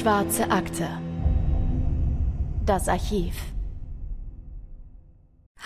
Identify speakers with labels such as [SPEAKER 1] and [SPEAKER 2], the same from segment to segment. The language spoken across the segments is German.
[SPEAKER 1] Schwarze Akte. Das Archiv.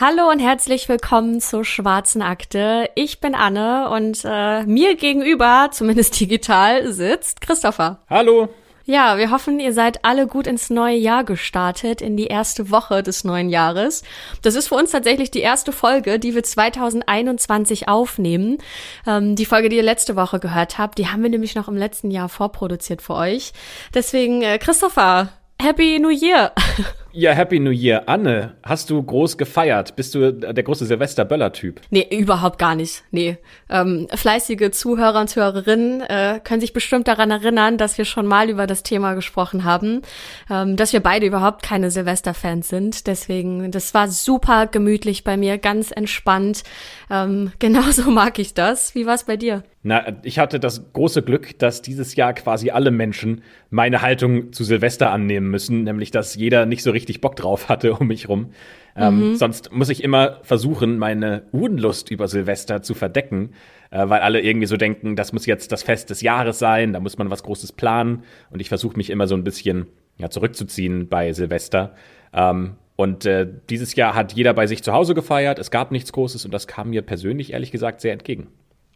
[SPEAKER 2] Hallo und herzlich willkommen zur Schwarzen Akte. Ich bin Anne und äh, mir gegenüber, zumindest digital, sitzt Christopher.
[SPEAKER 3] Hallo.
[SPEAKER 2] Ja, wir hoffen, ihr seid alle gut ins neue Jahr gestartet, in die erste Woche des neuen Jahres. Das ist für uns tatsächlich die erste Folge, die wir 2021 aufnehmen. Ähm, die Folge, die ihr letzte Woche gehört habt, die haben wir nämlich noch im letzten Jahr vorproduziert für euch. Deswegen, äh, Christopher, Happy New Year!
[SPEAKER 3] Ja, Happy New Year. Anne, hast du groß gefeiert? Bist du der große Silvester-Böller-Typ?
[SPEAKER 2] Nee, überhaupt gar nicht. Nee. Ähm, fleißige Zuhörer und Zuhörerinnen äh, können sich bestimmt daran erinnern, dass wir schon mal über das Thema gesprochen haben, ähm, dass wir beide überhaupt keine Silvester-Fans sind. Deswegen, das war super gemütlich bei mir, ganz entspannt. Ähm, genauso mag ich das. Wie war's bei dir?
[SPEAKER 3] Na, ich hatte das große Glück, dass dieses Jahr quasi alle Menschen meine Haltung zu Silvester annehmen müssen, nämlich dass jeder nicht so richtig Bock drauf hatte um mich rum. Ähm, mhm. Sonst muss ich immer versuchen, meine Unlust über Silvester zu verdecken, äh, weil alle irgendwie so denken, das muss jetzt das Fest des Jahres sein, da muss man was Großes planen. Und ich versuche mich immer so ein bisschen ja, zurückzuziehen bei Silvester. Ähm, und äh, dieses Jahr hat jeder bei sich zu Hause gefeiert, es gab nichts Großes und das kam mir persönlich ehrlich gesagt sehr entgegen.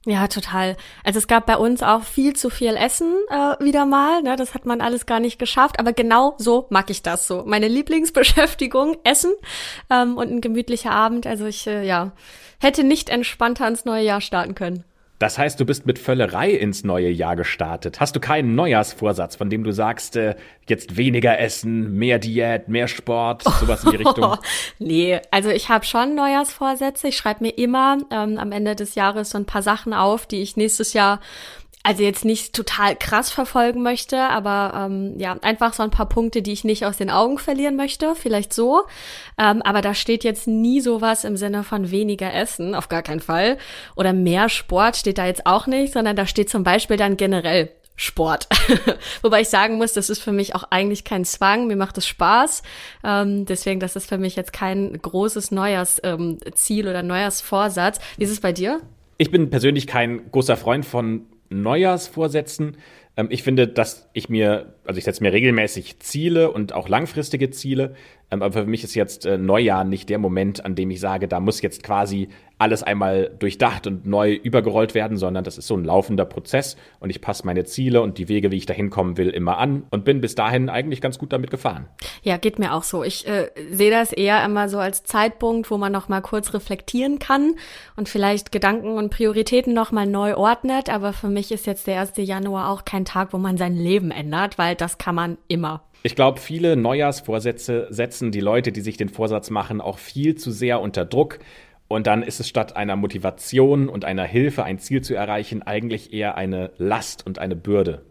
[SPEAKER 2] Ja, total. Also es gab bei uns auch viel zu viel Essen äh, wieder mal. Ne? Das hat man alles gar nicht geschafft. Aber genau so mag ich das so. Meine Lieblingsbeschäftigung, Essen ähm, und ein gemütlicher Abend. Also ich, äh, ja, hätte nicht entspannter ins neue Jahr starten können.
[SPEAKER 3] Das heißt, du bist mit Völlerei ins neue Jahr gestartet. Hast du keinen Neujahrsvorsatz, von dem du sagst, äh, jetzt weniger essen, mehr Diät, mehr Sport, sowas in die Richtung?
[SPEAKER 2] nee, also ich habe schon Neujahrsvorsätze. Ich schreibe mir immer ähm, am Ende des Jahres so ein paar Sachen auf, die ich nächstes Jahr also jetzt nicht total krass verfolgen möchte, aber ähm, ja, einfach so ein paar Punkte, die ich nicht aus den Augen verlieren möchte, vielleicht so. Ähm, aber da steht jetzt nie sowas im Sinne von weniger Essen, auf gar keinen Fall. Oder mehr Sport steht da jetzt auch nicht, sondern da steht zum Beispiel dann generell Sport. Wobei ich sagen muss, das ist für mich auch eigentlich kein Zwang, mir macht es Spaß. Ähm, deswegen, das ist für mich jetzt kein großes Neujahrsziel ähm, oder Neujahrsvorsatz. Wie ist es bei dir?
[SPEAKER 3] Ich bin persönlich kein großer Freund von Neujahrsvorsätzen. Ähm, ich finde, dass ich mir, also ich setze mir regelmäßig Ziele und auch langfristige Ziele. Ähm, aber für mich ist jetzt äh, Neujahr nicht der Moment, an dem ich sage, da muss jetzt quasi alles einmal durchdacht und neu übergerollt werden, sondern das ist so ein laufender Prozess und ich passe meine Ziele und die Wege, wie ich da hinkommen will, immer an und bin bis dahin eigentlich ganz gut damit gefahren.
[SPEAKER 2] Ja, geht mir auch so. Ich äh, sehe das eher immer so als Zeitpunkt, wo man noch mal kurz reflektieren kann und vielleicht Gedanken und Prioritäten noch mal neu ordnet. Aber für mich ist jetzt der 1. Januar auch kein Tag, wo man sein Leben ändert, weil das kann man immer.
[SPEAKER 3] Ich glaube, viele Neujahrsvorsätze setzen die Leute, die sich den Vorsatz machen, auch viel zu sehr unter Druck. Und dann ist es statt einer Motivation und einer Hilfe, ein Ziel zu erreichen, eigentlich eher eine Last und eine Bürde.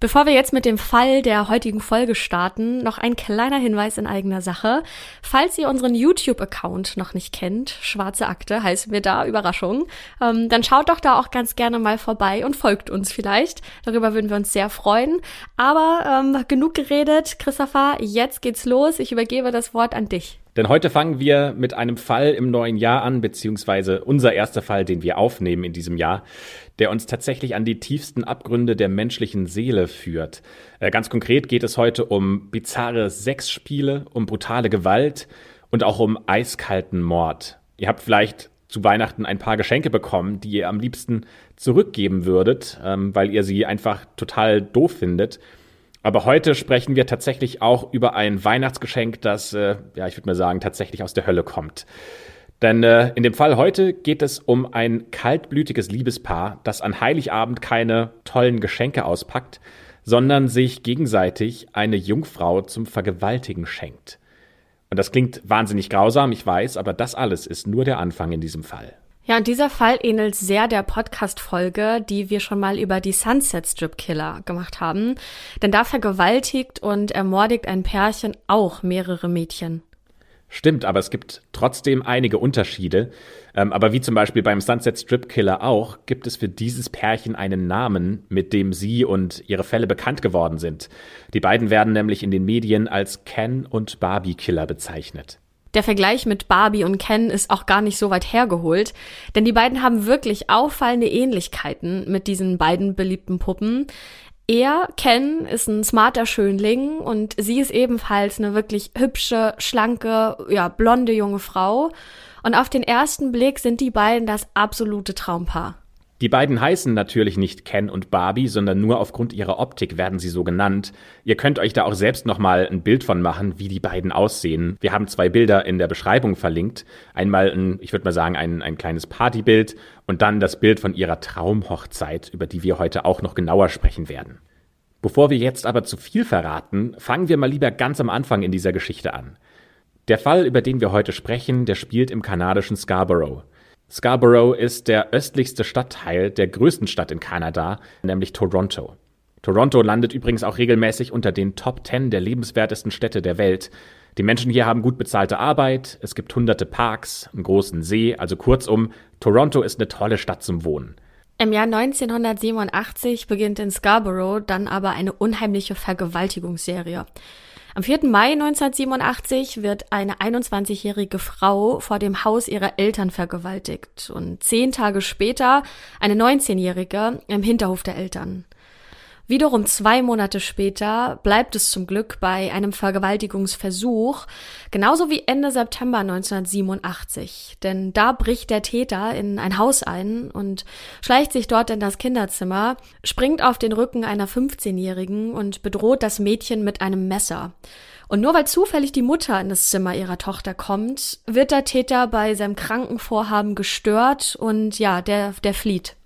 [SPEAKER 2] Bevor wir jetzt mit dem Fall der heutigen Folge starten, noch ein kleiner Hinweis in eigener Sache. Falls ihr unseren YouTube-Account noch nicht kennt, Schwarze Akte heißen wir da, Überraschung, ähm, dann schaut doch da auch ganz gerne mal vorbei und folgt uns vielleicht. Darüber würden wir uns sehr freuen. Aber ähm, genug geredet, Christopher, jetzt geht's los. Ich übergebe das Wort an dich.
[SPEAKER 3] Denn heute fangen wir mit einem Fall im neuen Jahr an, beziehungsweise unser erster Fall, den wir aufnehmen in diesem Jahr, der uns tatsächlich an die tiefsten Abgründe der menschlichen Seele führt. Äh, ganz konkret geht es heute um bizarre Sexspiele, um brutale Gewalt und auch um eiskalten Mord. Ihr habt vielleicht zu Weihnachten ein paar Geschenke bekommen, die ihr am liebsten zurückgeben würdet, ähm, weil ihr sie einfach total doof findet. Aber heute sprechen wir tatsächlich auch über ein Weihnachtsgeschenk, das, äh, ja, ich würde mal sagen, tatsächlich aus der Hölle kommt. Denn äh, in dem Fall heute geht es um ein kaltblütiges Liebespaar, das an Heiligabend keine tollen Geschenke auspackt, sondern sich gegenseitig eine Jungfrau zum Vergewaltigen schenkt. Und das klingt wahnsinnig grausam, ich weiß, aber das alles ist nur der Anfang in diesem Fall.
[SPEAKER 2] Ja, und dieser Fall ähnelt sehr der Podcast-Folge, die wir schon mal über die Sunset Strip Killer gemacht haben. Denn da vergewaltigt und ermordigt ein Pärchen auch mehrere Mädchen.
[SPEAKER 3] Stimmt, aber es gibt trotzdem einige Unterschiede. Ähm, aber wie zum Beispiel beim Sunset Strip Killer auch, gibt es für dieses Pärchen einen Namen, mit dem sie und ihre Fälle bekannt geworden sind. Die beiden werden nämlich in den Medien als Ken und Barbie Killer bezeichnet.
[SPEAKER 2] Der Vergleich mit Barbie und Ken ist auch gar nicht so weit hergeholt, denn die beiden haben wirklich auffallende Ähnlichkeiten mit diesen beiden beliebten Puppen. Er, Ken, ist ein smarter Schönling und sie ist ebenfalls eine wirklich hübsche, schlanke, ja, blonde junge Frau. Und auf den ersten Blick sind die beiden das absolute Traumpaar.
[SPEAKER 3] Die beiden heißen natürlich nicht Ken und Barbie, sondern nur aufgrund ihrer Optik werden sie so genannt. Ihr könnt euch da auch selbst nochmal ein Bild von machen, wie die beiden aussehen. Wir haben zwei Bilder in der Beschreibung verlinkt. Einmal ein, ich würde mal sagen, ein, ein kleines Partybild und dann das Bild von ihrer Traumhochzeit, über die wir heute auch noch genauer sprechen werden. Bevor wir jetzt aber zu viel verraten, fangen wir mal lieber ganz am Anfang in dieser Geschichte an. Der Fall, über den wir heute sprechen, der spielt im kanadischen Scarborough. Scarborough ist der östlichste Stadtteil der größten Stadt in Kanada, nämlich Toronto. Toronto landet übrigens auch regelmäßig unter den Top 10 der lebenswertesten Städte der Welt. Die Menschen hier haben gut bezahlte Arbeit, es gibt hunderte Parks, einen großen See, also kurzum, Toronto ist eine tolle Stadt zum Wohnen.
[SPEAKER 2] Im Jahr 1987 beginnt in Scarborough dann aber eine unheimliche Vergewaltigungsserie. Am 4. Mai 1987 wird eine 21-jährige Frau vor dem Haus ihrer Eltern vergewaltigt und zehn Tage später eine 19-jährige im Hinterhof der Eltern. Wiederum zwei Monate später bleibt es zum Glück bei einem Vergewaltigungsversuch, genauso wie Ende September 1987. Denn da bricht der Täter in ein Haus ein und schleicht sich dort in das Kinderzimmer, springt auf den Rücken einer 15-Jährigen und bedroht das Mädchen mit einem Messer. Und nur weil zufällig die Mutter in das Zimmer ihrer Tochter kommt, wird der Täter bei seinem Krankenvorhaben gestört und ja, der, der flieht.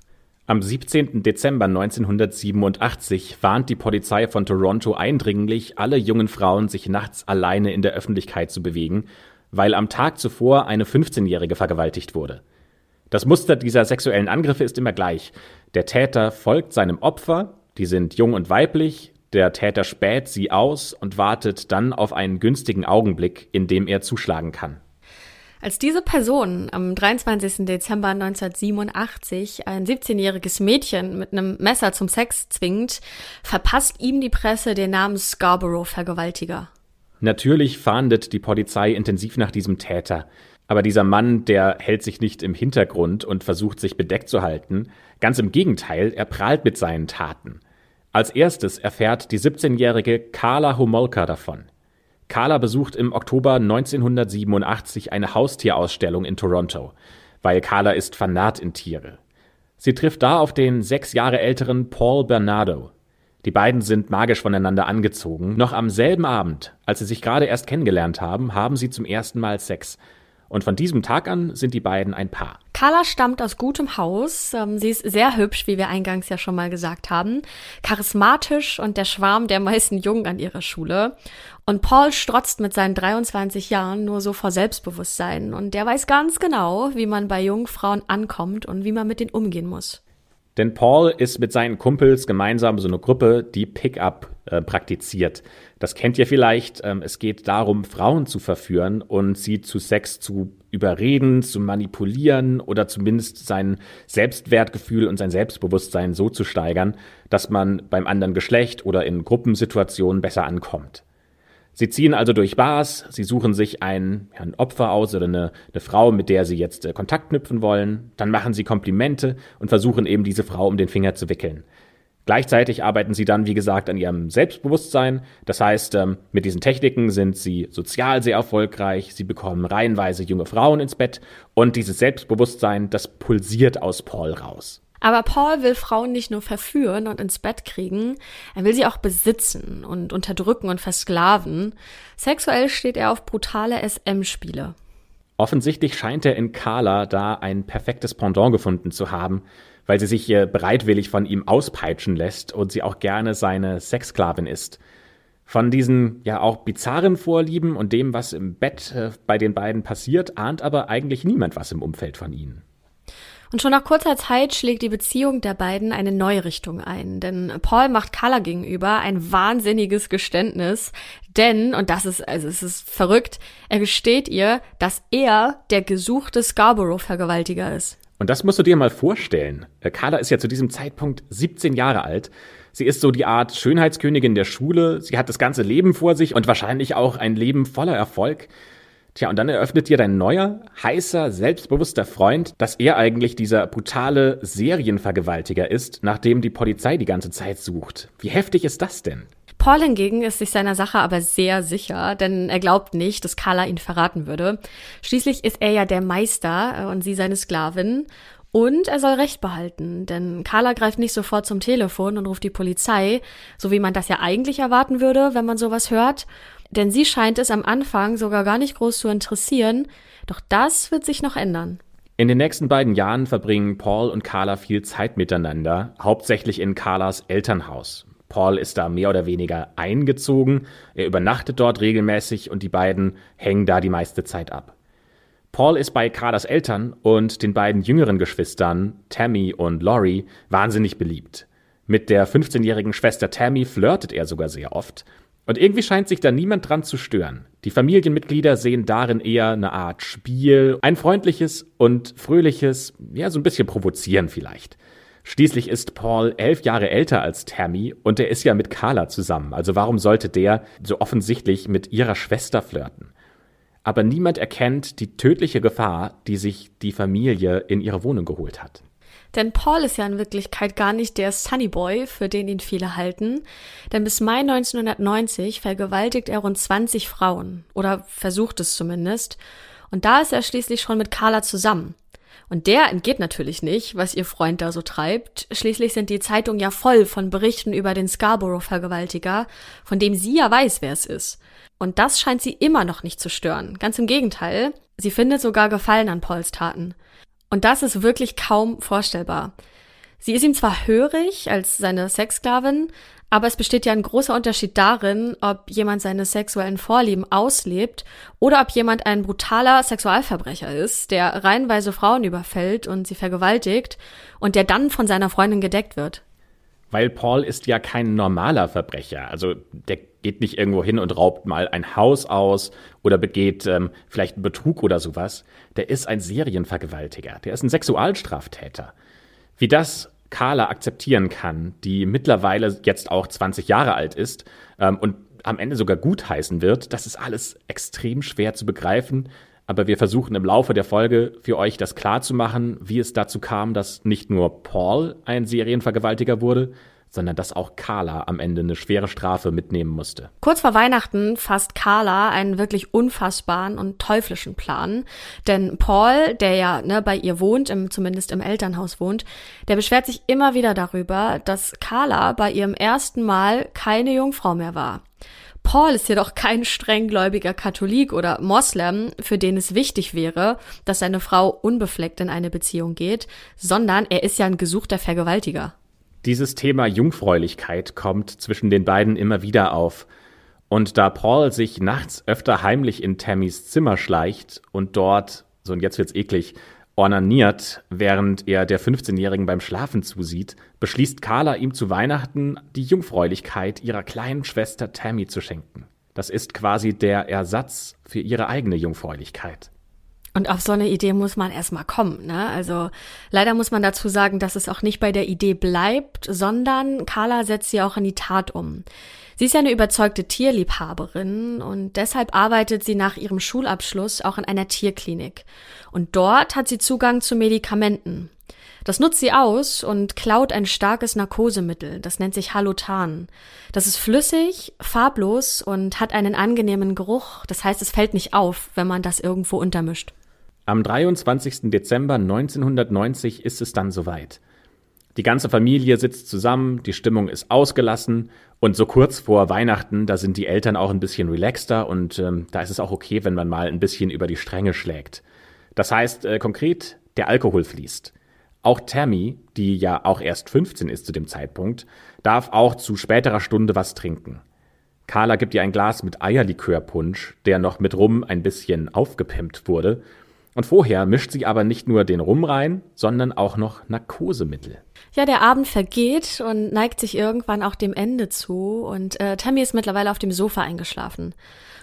[SPEAKER 3] Am 17. Dezember 1987 warnt die Polizei von Toronto eindringlich, alle jungen Frauen sich nachts alleine in der Öffentlichkeit zu bewegen, weil am Tag zuvor eine 15-Jährige vergewaltigt wurde. Das Muster dieser sexuellen Angriffe ist immer gleich. Der Täter folgt seinem Opfer, die sind jung und weiblich, der Täter späht sie aus und wartet dann auf einen günstigen Augenblick, in dem er zuschlagen kann.
[SPEAKER 2] Als diese Person am 23. Dezember 1987 ein 17-jähriges Mädchen mit einem Messer zum Sex zwingt, verpasst ihm die Presse den Namen Scarborough-Vergewaltiger.
[SPEAKER 3] Natürlich fahndet die Polizei intensiv nach diesem Täter. Aber dieser Mann, der hält sich nicht im Hintergrund und versucht sich bedeckt zu halten. Ganz im Gegenteil, er prahlt mit seinen Taten. Als erstes erfährt die 17-jährige Carla Homolka davon. Carla besucht im Oktober 1987 eine Haustierausstellung in Toronto, weil Carla ist Fanat in Tiere. Sie trifft da auf den sechs Jahre älteren Paul Bernardo. Die beiden sind magisch voneinander angezogen. Noch am selben Abend, als sie sich gerade erst kennengelernt haben, haben sie zum ersten Mal Sex. Und von diesem Tag an sind die beiden ein Paar.
[SPEAKER 2] Carla stammt aus gutem Haus. Ähm, sie ist sehr hübsch, wie wir eingangs ja schon mal gesagt haben. Charismatisch und der Schwarm der meisten Jungen an ihrer Schule. Und Paul strotzt mit seinen 23 Jahren nur so vor Selbstbewusstsein. Und der weiß ganz genau, wie man bei jungen Frauen ankommt und wie man mit denen umgehen muss.
[SPEAKER 3] Denn Paul ist mit seinen Kumpels gemeinsam so eine Gruppe, die Pickup äh, praktiziert. Das kennt ihr vielleicht. Ähm, es geht darum, Frauen zu verführen und sie zu Sex zu überreden, zu manipulieren oder zumindest sein Selbstwertgefühl und sein Selbstbewusstsein so zu steigern, dass man beim anderen Geschlecht oder in Gruppensituationen besser ankommt. Sie ziehen also durch Bars, sie suchen sich ein, ja, ein Opfer aus oder eine, eine, Frau, mit der sie jetzt äh, Kontakt knüpfen wollen, dann machen sie Komplimente und versuchen eben diese Frau um den Finger zu wickeln. Gleichzeitig arbeiten sie dann, wie gesagt, an ihrem Selbstbewusstsein. Das heißt, ähm, mit diesen Techniken sind sie sozial sehr erfolgreich, sie bekommen reihenweise junge Frauen ins Bett und dieses Selbstbewusstsein, das pulsiert aus Paul raus.
[SPEAKER 2] Aber Paul will Frauen nicht nur verführen und ins Bett kriegen, er will sie auch besitzen und unterdrücken und versklaven. Sexuell steht er auf brutale SM-Spiele.
[SPEAKER 3] Offensichtlich scheint er in Carla da ein perfektes Pendant gefunden zu haben, weil sie sich bereitwillig von ihm auspeitschen lässt und sie auch gerne seine Sexsklavin ist. Von diesen ja auch bizarren Vorlieben und dem, was im Bett äh, bei den beiden passiert, ahnt aber eigentlich niemand was im Umfeld von ihnen.
[SPEAKER 2] Und schon nach kurzer Zeit schlägt die Beziehung der beiden eine neue Richtung ein, denn Paul macht Carla gegenüber ein wahnsinniges Geständnis, denn, und das ist, also es ist verrückt, er gesteht ihr, dass er der gesuchte Scarborough-Vergewaltiger ist.
[SPEAKER 3] Und das musst du dir mal vorstellen. Äh, Carla ist ja zu diesem Zeitpunkt 17 Jahre alt. Sie ist so die Art Schönheitskönigin der Schule. Sie hat das ganze Leben vor sich und wahrscheinlich auch ein Leben voller Erfolg. Tja, und dann eröffnet dir dein neuer, heißer, selbstbewusster Freund, dass er eigentlich dieser brutale Serienvergewaltiger ist, nachdem die Polizei die ganze Zeit sucht. Wie heftig ist das denn?
[SPEAKER 2] Paul hingegen ist sich seiner Sache aber sehr sicher, denn er glaubt nicht, dass Carla ihn verraten würde. Schließlich ist er ja der Meister äh, und sie seine Sklavin. Und er soll Recht behalten, denn Carla greift nicht sofort zum Telefon und ruft die Polizei, so wie man das ja eigentlich erwarten würde, wenn man sowas hört. Denn sie scheint es am Anfang sogar gar nicht groß zu interessieren, doch das wird sich noch ändern.
[SPEAKER 3] In den nächsten beiden Jahren verbringen Paul und Carla viel Zeit miteinander, hauptsächlich in Carlas Elternhaus. Paul ist da mehr oder weniger eingezogen, er übernachtet dort regelmäßig und die beiden hängen da die meiste Zeit ab. Paul ist bei Carlas Eltern und den beiden jüngeren Geschwistern, Tammy und Laurie, wahnsinnig beliebt. Mit der 15-jährigen Schwester Tammy flirtet er sogar sehr oft. Und irgendwie scheint sich da niemand dran zu stören. Die Familienmitglieder sehen darin eher eine Art Spiel, ein freundliches und fröhliches, ja, so ein bisschen provozieren vielleicht. Schließlich ist Paul elf Jahre älter als Tammy und er ist ja mit Carla zusammen. Also warum sollte der so offensichtlich mit ihrer Schwester flirten? aber niemand erkennt die tödliche Gefahr, die sich die Familie in ihre Wohnung geholt hat.
[SPEAKER 2] Denn Paul ist ja in Wirklichkeit gar nicht der Sunny Boy, für den ihn viele halten. Denn bis Mai 1990 vergewaltigt er rund 20 Frauen. Oder versucht es zumindest. Und da ist er schließlich schon mit Carla zusammen. Und der entgeht natürlich nicht, was ihr Freund da so treibt. Schließlich sind die Zeitungen ja voll von Berichten über den Scarborough-Vergewaltiger, von dem sie ja weiß, wer es ist. Und das scheint sie immer noch nicht zu stören. Ganz im Gegenteil, sie findet sogar Gefallen an Pauls Taten. Und das ist wirklich kaum vorstellbar. Sie ist ihm zwar hörig als seine Sexsklavin, aber es besteht ja ein großer Unterschied darin, ob jemand seine sexuellen Vorlieben auslebt oder ob jemand ein brutaler Sexualverbrecher ist, der reihenweise Frauen überfällt und sie vergewaltigt und der dann von seiner Freundin gedeckt wird.
[SPEAKER 3] Weil Paul ist ja kein normaler Verbrecher. Also der geht nicht irgendwo hin und raubt mal ein Haus aus oder begeht ähm, vielleicht einen Betrug oder sowas. Der ist ein Serienvergewaltiger. Der ist ein Sexualstraftäter. Wie das Carla akzeptieren kann, die mittlerweile jetzt auch 20 Jahre alt ist ähm, und am Ende sogar gutheißen wird, das ist alles extrem schwer zu begreifen. Aber wir versuchen im Laufe der Folge für euch das klar zu machen, wie es dazu kam, dass nicht nur Paul ein Serienvergewaltiger wurde, sondern dass auch Carla am Ende eine schwere Strafe mitnehmen musste.
[SPEAKER 2] Kurz vor Weihnachten fasst Carla einen wirklich unfassbaren und teuflischen Plan. Denn Paul, der ja ne, bei ihr wohnt, im, zumindest im Elternhaus wohnt, der beschwert sich immer wieder darüber, dass Carla bei ihrem ersten Mal keine Jungfrau mehr war. Paul ist jedoch kein strenggläubiger Katholik oder Moslem, für den es wichtig wäre, dass seine Frau unbefleckt in eine Beziehung geht, sondern er ist ja ein gesuchter Vergewaltiger.
[SPEAKER 3] Dieses Thema Jungfräulichkeit kommt zwischen den beiden immer wieder auf. Und da Paul sich nachts öfter heimlich in Tammys Zimmer schleicht und dort, so und jetzt wird's eklig, ornaniert, während er der 15-Jährigen beim Schlafen zusieht, beschließt Carla ihm zu Weihnachten die Jungfräulichkeit ihrer kleinen Schwester Tammy zu schenken. Das ist quasi der Ersatz für ihre eigene Jungfräulichkeit.
[SPEAKER 2] Und auf so eine Idee muss man erstmal kommen. Ne? Also leider muss man dazu sagen, dass es auch nicht bei der Idee bleibt, sondern Carla setzt sie auch in die Tat um. Sie ist ja eine überzeugte Tierliebhaberin und deshalb arbeitet sie nach ihrem Schulabschluss auch in einer Tierklinik. Und dort hat sie Zugang zu Medikamenten. Das nutzt sie aus und klaut ein starkes Narkosemittel, das nennt sich Halotan. Das ist flüssig, farblos und hat einen angenehmen Geruch, das heißt, es fällt nicht auf, wenn man das irgendwo untermischt.
[SPEAKER 3] Am 23. Dezember 1990 ist es dann soweit. Die ganze Familie sitzt zusammen, die Stimmung ist ausgelassen und so kurz vor Weihnachten, da sind die Eltern auch ein bisschen relaxter und ähm, da ist es auch okay, wenn man mal ein bisschen über die Stränge schlägt. Das heißt äh, konkret, der Alkohol fließt. Auch Tammy, die ja auch erst 15 ist zu dem Zeitpunkt, darf auch zu späterer Stunde was trinken. Carla gibt ihr ein Glas mit Eierlikörpunsch, der noch mit Rum ein bisschen aufgepimpt wurde und vorher mischt sie aber nicht nur den Rum rein, sondern auch noch Narkosemittel.
[SPEAKER 2] Ja, der Abend vergeht und neigt sich irgendwann auch dem Ende zu und äh, Tammy ist mittlerweile auf dem Sofa eingeschlafen.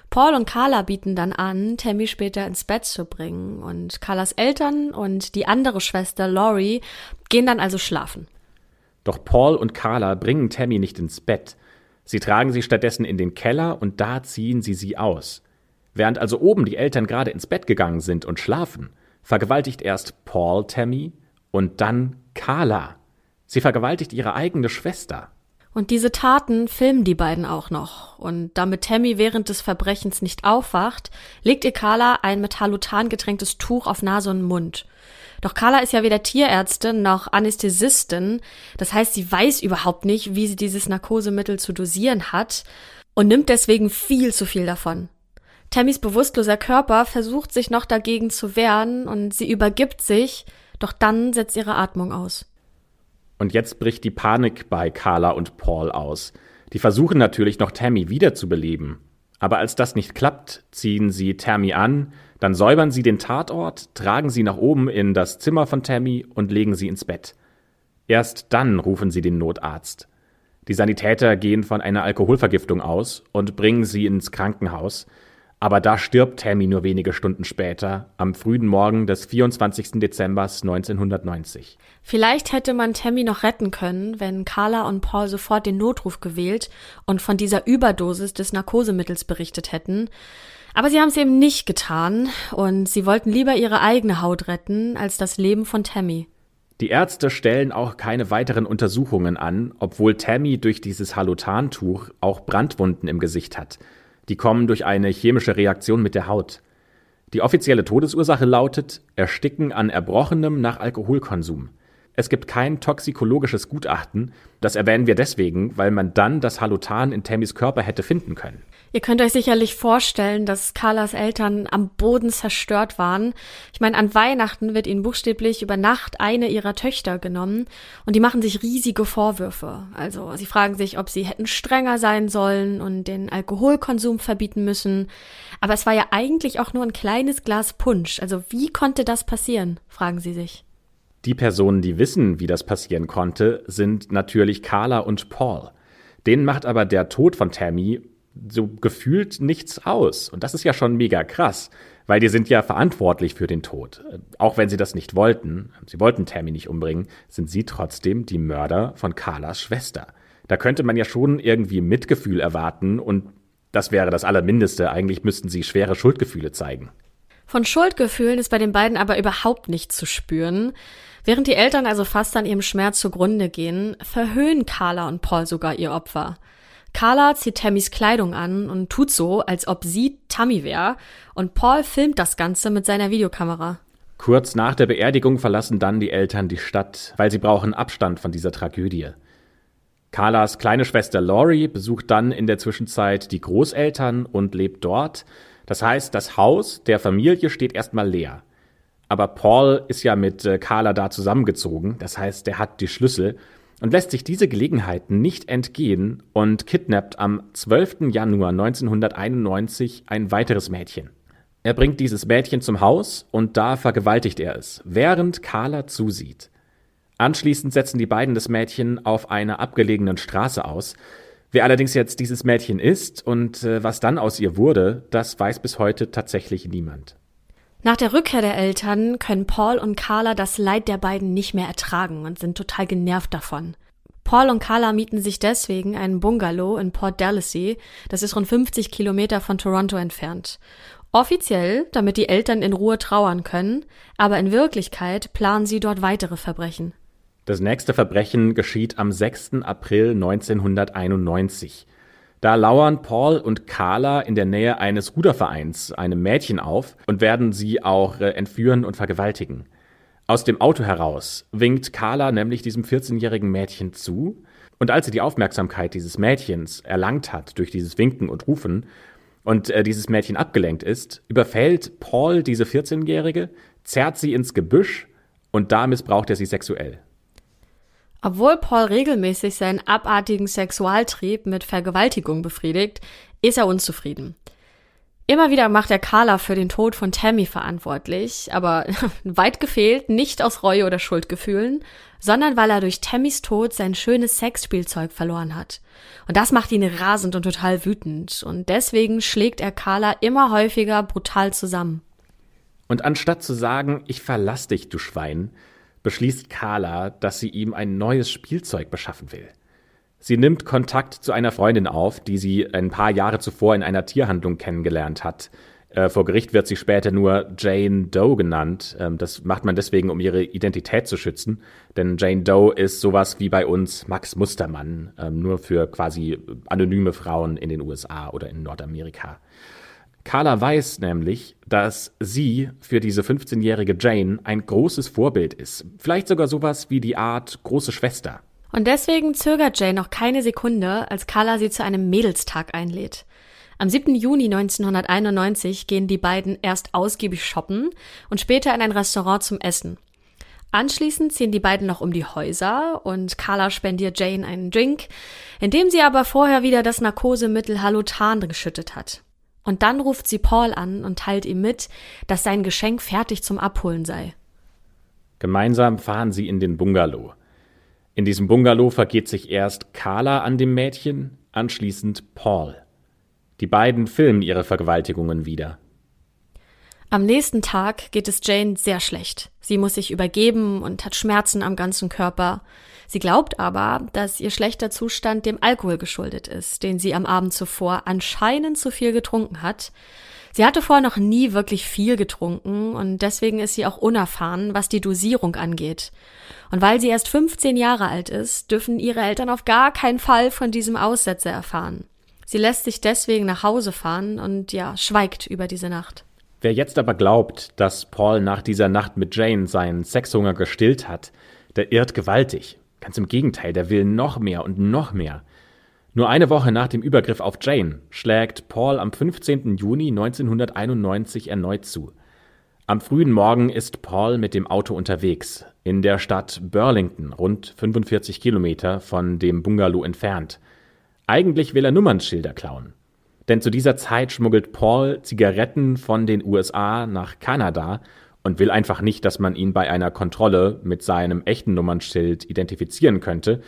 [SPEAKER 2] Paul und Carla bieten dann an, Tammy später ins Bett zu bringen und Carlas Eltern und die andere Schwester Laurie gehen dann also schlafen.
[SPEAKER 3] Doch Paul und Carla bringen Tammy nicht ins Bett. Sie tragen sie stattdessen in den Keller und da ziehen sie sie aus. Während also oben die Eltern gerade ins Bett gegangen sind und schlafen, vergewaltigt erst Paul Tammy und dann Carla. Sie vergewaltigt ihre eigene Schwester.
[SPEAKER 2] Und diese Taten filmen die beiden auch noch. Und damit Tammy während des Verbrechens nicht aufwacht, legt ihr Carla ein mit Halutan getränktes Tuch auf Nase und Mund. Doch Carla ist ja weder Tierärztin noch Anästhesistin. Das heißt, sie weiß überhaupt nicht, wie sie dieses Narkosemittel zu dosieren hat und nimmt deswegen viel zu viel davon. Tammys bewusstloser Körper versucht sich noch dagegen zu wehren und sie übergibt sich, doch dann setzt ihre Atmung aus.
[SPEAKER 3] Und jetzt bricht die Panik bei Carla und Paul aus. Die versuchen natürlich noch Tammy wiederzubeleben. Aber als das nicht klappt, ziehen sie Tammy an, dann säubern sie den Tatort, tragen sie nach oben in das Zimmer von Tammy und legen sie ins Bett. Erst dann rufen sie den Notarzt. Die Sanitäter gehen von einer Alkoholvergiftung aus und bringen sie ins Krankenhaus. Aber da stirbt Tammy nur wenige Stunden später, am frühen Morgen des 24. Dezember 1990.
[SPEAKER 2] Vielleicht hätte man Tammy noch retten können, wenn Carla und Paul sofort den Notruf gewählt und von dieser Überdosis des Narkosemittels berichtet hätten. Aber sie haben es eben nicht getan und sie wollten lieber ihre eigene Haut retten als das Leben von Tammy.
[SPEAKER 3] Die Ärzte stellen auch keine weiteren Untersuchungen an, obwohl Tammy durch dieses Halutantuch auch Brandwunden im Gesicht hat. Die kommen durch eine chemische Reaktion mit der Haut. Die offizielle Todesursache lautet Ersticken an Erbrochenem nach Alkoholkonsum. Es gibt kein toxikologisches Gutachten. Das erwähnen wir deswegen, weil man dann das Halutan in Tammys Körper hätte finden können.
[SPEAKER 2] Ihr könnt euch sicherlich vorstellen, dass Carlas Eltern am Boden zerstört waren. Ich meine, an Weihnachten wird ihnen buchstäblich über Nacht eine ihrer Töchter genommen und die machen sich riesige Vorwürfe. Also sie fragen sich, ob sie hätten strenger sein sollen und den Alkoholkonsum verbieten müssen. Aber es war ja eigentlich auch nur ein kleines Glas Punsch. Also wie konnte das passieren? fragen sie sich.
[SPEAKER 3] Die Personen, die wissen, wie das passieren konnte, sind natürlich Carla und Paul. Denen macht aber der Tod von Tammy so gefühlt nichts aus. Und das ist ja schon mega krass, weil die sind ja verantwortlich für den Tod. Auch wenn sie das nicht wollten, sie wollten Tammy nicht umbringen, sind sie trotzdem die Mörder von Carlas Schwester. Da könnte man ja schon irgendwie Mitgefühl erwarten und das wäre das Allermindeste. Eigentlich müssten sie schwere Schuldgefühle zeigen.
[SPEAKER 2] Von Schuldgefühlen ist bei den beiden aber überhaupt nichts zu spüren. Während die Eltern also fast an ihrem Schmerz zugrunde gehen, verhöhnen Carla und Paul sogar ihr Opfer. Carla zieht Tammys Kleidung an und tut so, als ob sie Tammy wäre, und Paul filmt das Ganze mit seiner Videokamera.
[SPEAKER 3] Kurz nach der Beerdigung verlassen dann die Eltern die Stadt, weil sie brauchen Abstand von dieser Tragödie. Carlas kleine Schwester Laurie besucht dann in der Zwischenzeit die Großeltern und lebt dort. Das heißt, das Haus der Familie steht erstmal leer. Aber Paul ist ja mit äh, Carla da zusammengezogen, das heißt, er hat die Schlüssel und lässt sich diese Gelegenheit nicht entgehen und kidnappt am 12. Januar 1991 ein weiteres Mädchen. Er bringt dieses Mädchen zum Haus und da vergewaltigt er es, während Carla zusieht. Anschließend setzen die beiden das Mädchen auf einer abgelegenen Straße aus. Wer allerdings jetzt dieses Mädchen ist und äh, was dann aus ihr wurde, das weiß bis heute tatsächlich niemand.
[SPEAKER 2] Nach der Rückkehr der Eltern können Paul und Carla das Leid der beiden nicht mehr ertragen und sind total genervt davon. Paul und Carla mieten sich deswegen einen Bungalow in Port Dallasy, das ist rund 50 Kilometer von Toronto entfernt. Offiziell, damit die Eltern in Ruhe trauern können, aber in Wirklichkeit planen sie dort weitere Verbrechen.
[SPEAKER 3] Das nächste Verbrechen geschieht am 6. April 1991. Da lauern Paul und Carla in der Nähe eines Rudervereins einem Mädchen auf und werden sie auch äh, entführen und vergewaltigen. Aus dem Auto heraus winkt Carla nämlich diesem 14-jährigen Mädchen zu, und als sie die Aufmerksamkeit dieses Mädchens erlangt hat durch dieses Winken und Rufen und äh, dieses Mädchen abgelenkt ist, überfällt Paul diese 14-jährige, zerrt sie ins Gebüsch und da missbraucht er sie sexuell.
[SPEAKER 2] Obwohl Paul regelmäßig seinen abartigen Sexualtrieb mit Vergewaltigung befriedigt, ist er unzufrieden. Immer wieder macht er Carla für den Tod von Tammy verantwortlich, aber weit gefehlt nicht aus Reue oder Schuldgefühlen, sondern weil er durch Tammys Tod sein schönes Sexspielzeug verloren hat. Und das macht ihn rasend und total wütend, und deswegen schlägt er Carla immer häufiger brutal zusammen.
[SPEAKER 3] Und anstatt zu sagen, ich verlass dich, du Schwein, beschließt Carla, dass sie ihm ein neues Spielzeug beschaffen will. Sie nimmt Kontakt zu einer Freundin auf, die sie ein paar Jahre zuvor in einer Tierhandlung kennengelernt hat. Äh, vor Gericht wird sie später nur Jane Doe genannt. Ähm, das macht man deswegen, um ihre Identität zu schützen. Denn Jane Doe ist sowas wie bei uns Max Mustermann, ähm, nur für quasi anonyme Frauen in den USA oder in Nordamerika. Carla weiß nämlich, dass sie für diese 15-jährige Jane ein großes Vorbild ist. Vielleicht sogar sowas wie die Art große Schwester.
[SPEAKER 2] Und deswegen zögert Jane noch keine Sekunde, als Carla sie zu einem Mädelstag einlädt. Am 7. Juni 1991 gehen die beiden erst ausgiebig shoppen und später in ein Restaurant zum Essen. Anschließend ziehen die beiden noch um die Häuser und Carla spendiert Jane einen Drink, in dem sie aber vorher wieder das Narkosemittel Halotan geschüttet hat. Und dann ruft sie Paul an und teilt ihm mit, dass sein Geschenk fertig zum Abholen sei.
[SPEAKER 3] Gemeinsam fahren sie in den Bungalow. In diesem Bungalow vergeht sich erst Carla an dem Mädchen, anschließend Paul. Die beiden filmen ihre Vergewaltigungen wieder.
[SPEAKER 2] Am nächsten Tag geht es Jane sehr schlecht. Sie muss sich übergeben und hat Schmerzen am ganzen Körper. Sie glaubt aber, dass ihr schlechter Zustand dem Alkohol geschuldet ist, den sie am Abend zuvor anscheinend zu viel getrunken hat Sie hatte vorher noch nie wirklich viel getrunken und deswegen ist sie auch unerfahren, was die Dosierung angeht. Und weil sie erst 15 Jahre alt ist, dürfen ihre Eltern auf gar keinen Fall von diesem Aussetzer erfahren. Sie lässt sich deswegen nach Hause fahren und ja, schweigt über diese Nacht.
[SPEAKER 3] Wer jetzt aber glaubt, dass Paul nach dieser Nacht mit Jane seinen Sexhunger gestillt hat, der irrt gewaltig. Ganz im Gegenteil, der will noch mehr und noch mehr. Nur eine Woche nach dem Übergriff auf Jane schlägt Paul am 15. Juni 1991 erneut zu. Am frühen Morgen ist Paul mit dem Auto unterwegs, in der Stadt Burlington, rund 45 Kilometer von dem Bungalow entfernt. Eigentlich will er Nummernschilder klauen. Denn zu dieser Zeit schmuggelt Paul Zigaretten von den USA nach Kanada und will einfach nicht, dass man ihn bei einer Kontrolle mit seinem echten Nummernschild identifizieren könnte.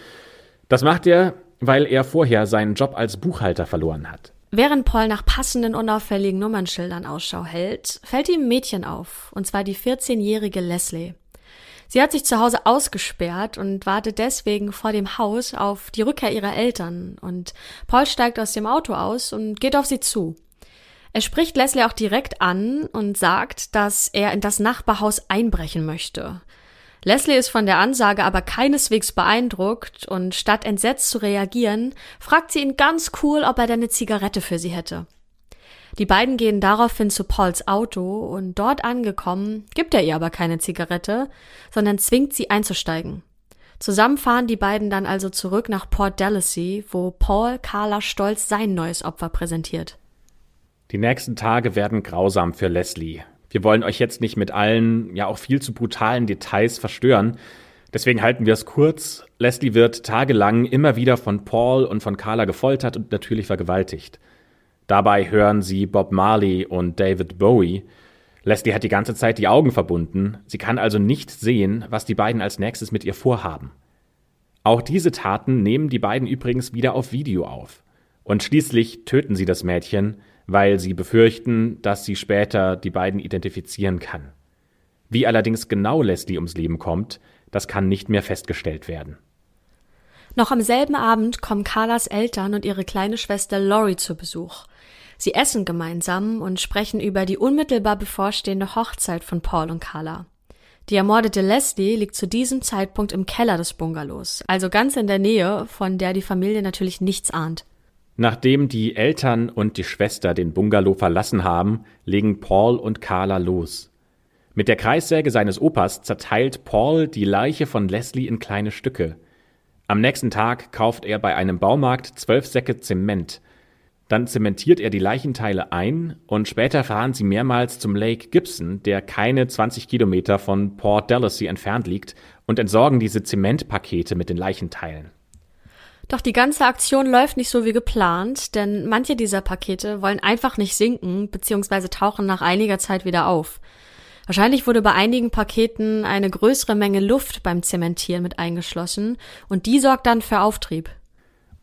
[SPEAKER 3] Das macht er, weil er vorher seinen Job als Buchhalter verloren hat.
[SPEAKER 2] Während Paul nach passenden unauffälligen Nummernschildern Ausschau hält, fällt ihm ein Mädchen auf, und zwar die 14-jährige Leslie. Sie hat sich zu Hause ausgesperrt und wartet deswegen vor dem Haus auf die Rückkehr ihrer Eltern, und Paul steigt aus dem Auto aus und geht auf sie zu. Er spricht Leslie auch direkt an und sagt, dass er in das Nachbarhaus einbrechen möchte. Leslie ist von der Ansage aber keineswegs beeindruckt und statt entsetzt zu reagieren, fragt sie ihn ganz cool, ob er denn eine Zigarette für sie hätte. Die beiden gehen daraufhin zu Pauls Auto und dort angekommen, gibt er ihr aber keine Zigarette, sondern zwingt sie einzusteigen. Zusammen fahren die beiden dann also zurück nach Port Dallasy, wo Paul Carla stolz sein neues Opfer präsentiert.
[SPEAKER 3] Die nächsten Tage werden grausam für Leslie. Wir wollen euch jetzt nicht mit allen, ja auch viel zu brutalen Details verstören. Deswegen halten wir es kurz. Leslie wird tagelang immer wieder von Paul und von Carla gefoltert und natürlich vergewaltigt. Dabei hören sie Bob Marley und David Bowie. Leslie hat die ganze Zeit die Augen verbunden. Sie kann also nicht sehen, was die beiden als nächstes mit ihr vorhaben. Auch diese Taten nehmen die beiden übrigens wieder auf Video auf. Und schließlich töten sie das Mädchen, weil sie befürchten, dass sie später die beiden identifizieren kann. Wie allerdings genau Leslie ums Leben kommt, das kann nicht mehr festgestellt werden.
[SPEAKER 2] Noch am selben Abend kommen Carlas Eltern und ihre kleine Schwester Lori zu Besuch. Sie essen gemeinsam und sprechen über die unmittelbar bevorstehende Hochzeit von Paul und Carla. Die ermordete Leslie liegt zu diesem Zeitpunkt im Keller des Bungalows, also ganz in der Nähe, von der die Familie natürlich nichts ahnt.
[SPEAKER 3] Nachdem die Eltern und die Schwester den Bungalow verlassen haben, legen Paul und Carla los. Mit der Kreissäge seines Opas zerteilt Paul die Leiche von Leslie in kleine Stücke. Am nächsten Tag kauft er bei einem Baumarkt zwölf Säcke Zement. Dann zementiert er die Leichenteile ein und später fahren sie mehrmals zum Lake Gibson, der keine 20 Kilometer von Port Dallasy entfernt liegt, und entsorgen diese Zementpakete mit den Leichenteilen.
[SPEAKER 2] Doch die ganze Aktion läuft nicht so wie geplant, denn manche dieser Pakete wollen einfach nicht sinken bzw. tauchen nach einiger Zeit wieder auf. Wahrscheinlich wurde bei einigen Paketen eine größere Menge Luft beim Zementieren mit eingeschlossen und die sorgt dann für Auftrieb.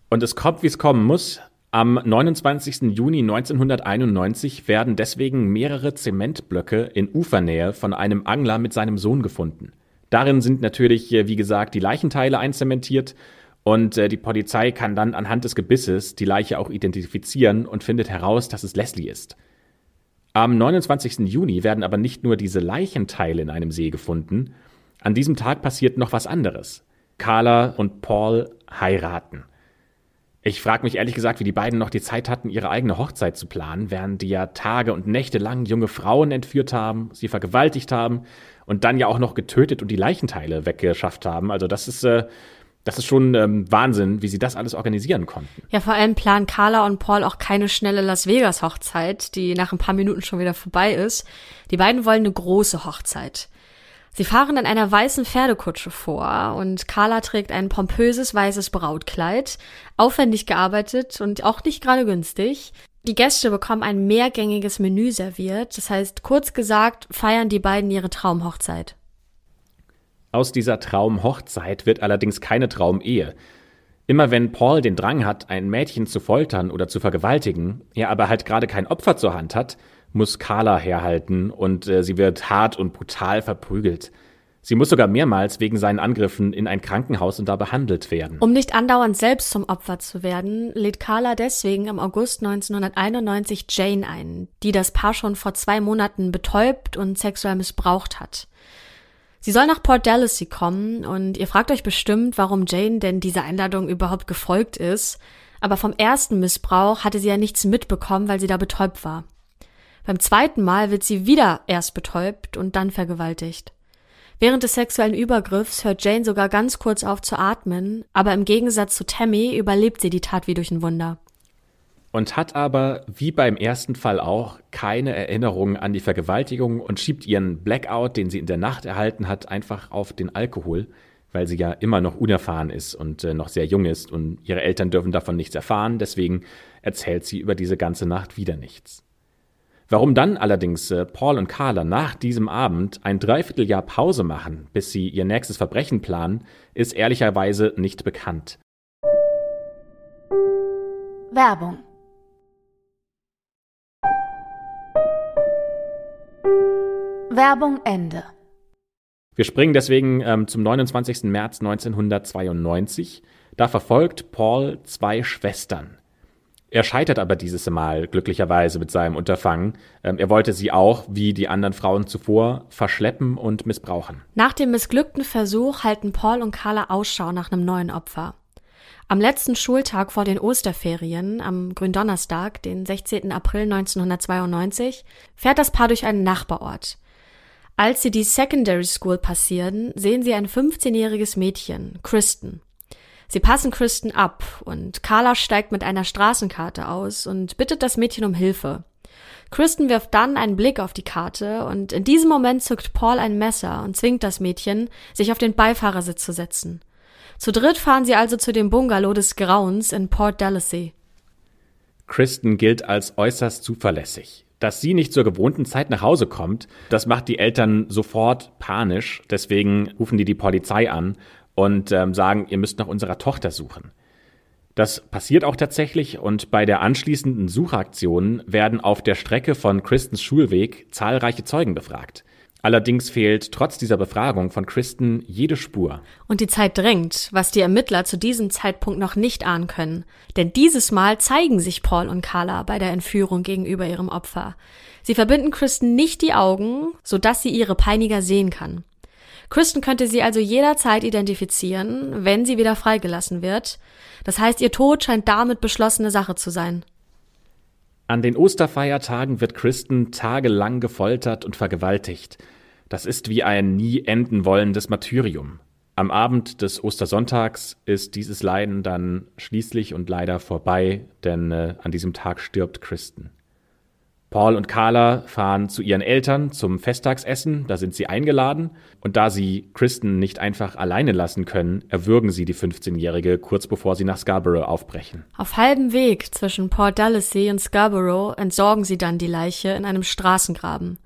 [SPEAKER 3] Und es kommt, wie es kommen muss. Am 29. Juni 1991 werden deswegen mehrere Zementblöcke in Ufernähe von einem Angler mit seinem Sohn gefunden. Darin sind natürlich, wie gesagt, die Leichenteile einzementiert und äh, die Polizei kann dann anhand des Gebisses die Leiche auch identifizieren und findet heraus, dass es Leslie ist. Am 29. Juni werden aber nicht nur diese Leichenteile in einem See gefunden, an diesem Tag passiert noch was anderes. Carla und Paul heiraten. Ich frage mich ehrlich gesagt, wie die beiden noch die Zeit hatten, ihre eigene Hochzeit zu planen, während die ja Tage und Nächte lang junge Frauen entführt haben, sie vergewaltigt haben und dann ja auch noch getötet und die Leichenteile weggeschafft haben. Also das ist, äh, das ist schon ähm, Wahnsinn, wie sie das alles organisieren konnten.
[SPEAKER 2] Ja, vor allem planen Carla und Paul auch keine schnelle Las Vegas Hochzeit, die nach ein paar Minuten schon wieder vorbei ist. Die beiden wollen eine große Hochzeit. Sie fahren in einer weißen Pferdekutsche vor und Carla trägt ein pompöses weißes Brautkleid, aufwendig gearbeitet und auch nicht gerade günstig. Die Gäste bekommen ein mehrgängiges Menü serviert, das heißt, kurz gesagt, feiern die beiden ihre Traumhochzeit.
[SPEAKER 3] Aus dieser Traumhochzeit wird allerdings keine Traumehe. Immer wenn Paul den Drang hat, ein Mädchen zu foltern oder zu vergewaltigen, er aber halt gerade kein Opfer zur Hand hat, muss Carla herhalten und äh, sie wird hart und brutal verprügelt. Sie muss sogar mehrmals wegen seinen Angriffen in ein Krankenhaus und da behandelt werden.
[SPEAKER 2] Um nicht andauernd selbst zum Opfer zu werden, lädt Carla deswegen im August 1991 Jane ein, die das Paar schon vor zwei Monaten betäubt und sexuell missbraucht hat. Sie soll nach Port Dallasy kommen und ihr fragt euch bestimmt, warum Jane denn dieser Einladung überhaupt gefolgt ist. Aber vom ersten Missbrauch hatte sie ja nichts mitbekommen, weil sie da betäubt war. Beim zweiten Mal wird sie wieder erst betäubt und dann vergewaltigt. Während des sexuellen Übergriffs hört Jane sogar ganz kurz auf zu atmen, aber im Gegensatz zu Tammy überlebt sie die Tat wie durch ein Wunder.
[SPEAKER 3] Und hat aber, wie beim ersten Fall auch, keine Erinnerung an die Vergewaltigung und schiebt ihren Blackout, den sie in der Nacht erhalten hat, einfach auf den Alkohol, weil sie ja immer noch unerfahren ist und äh, noch sehr jung ist und ihre Eltern dürfen davon nichts erfahren, deswegen erzählt sie über diese ganze Nacht wieder nichts. Warum dann allerdings äh, Paul und Carla nach diesem Abend ein Dreivierteljahr Pause machen, bis sie ihr nächstes Verbrechen planen, ist ehrlicherweise nicht bekannt.
[SPEAKER 1] Werbung Werbung Ende.
[SPEAKER 3] Wir springen deswegen ähm, zum 29. März 1992. Da verfolgt Paul zwei Schwestern. Er scheitert aber dieses Mal glücklicherweise mit seinem Unterfangen. Ähm, er wollte sie auch, wie die anderen Frauen zuvor, verschleppen und missbrauchen.
[SPEAKER 2] Nach dem missglückten Versuch halten Paul und Carla Ausschau nach einem neuen Opfer. Am letzten Schultag vor den Osterferien, am Gründonnerstag, den 16. April 1992, fährt das Paar durch einen Nachbarort. Als sie die Secondary School passieren, sehen sie ein 15-jähriges Mädchen, Kristen. Sie passen Kristen ab und Carla steigt mit einer Straßenkarte aus und bittet das Mädchen um Hilfe. Kristen wirft dann einen Blick auf die Karte und in diesem Moment zückt Paul ein Messer und zwingt das Mädchen, sich auf den Beifahrersitz zu setzen. Zu dritt fahren sie also zu dem Bungalow des Grauens in Port Dallasy.
[SPEAKER 3] Kristen gilt als äußerst zuverlässig. Dass sie nicht zur gewohnten Zeit nach Hause kommt, das macht die Eltern sofort panisch. Deswegen rufen die die Polizei an und ähm, sagen, ihr müsst nach unserer Tochter suchen. Das passiert auch tatsächlich und bei der anschließenden Suchaktion werden auf der Strecke von Kristens Schulweg zahlreiche Zeugen befragt. Allerdings fehlt trotz dieser Befragung von Kristen jede Spur.
[SPEAKER 2] Und die Zeit drängt, was die Ermittler zu diesem Zeitpunkt noch nicht ahnen können. Denn dieses Mal zeigen sich Paul und Carla bei der Entführung gegenüber ihrem Opfer. Sie verbinden Kristen nicht die Augen, sodass sie ihre Peiniger sehen kann. Kristen könnte sie also jederzeit identifizieren, wenn sie wieder freigelassen wird. Das heißt, ihr Tod scheint damit beschlossene Sache zu sein.
[SPEAKER 3] An den Osterfeiertagen wird Kristen tagelang gefoltert und vergewaltigt. Das ist wie ein nie enden wollendes Martyrium. Am Abend des Ostersonntags ist dieses Leiden dann schließlich und leider vorbei, denn äh, an diesem Tag stirbt Kristen. Paul und Carla fahren zu ihren Eltern zum Festtagsessen, da sind sie eingeladen, und da sie Kristen nicht einfach alleine lassen können, erwürgen sie die 15-Jährige kurz bevor sie nach Scarborough aufbrechen.
[SPEAKER 2] Auf halbem Weg zwischen Port Dallasy und Scarborough entsorgen sie dann die Leiche in einem Straßengraben.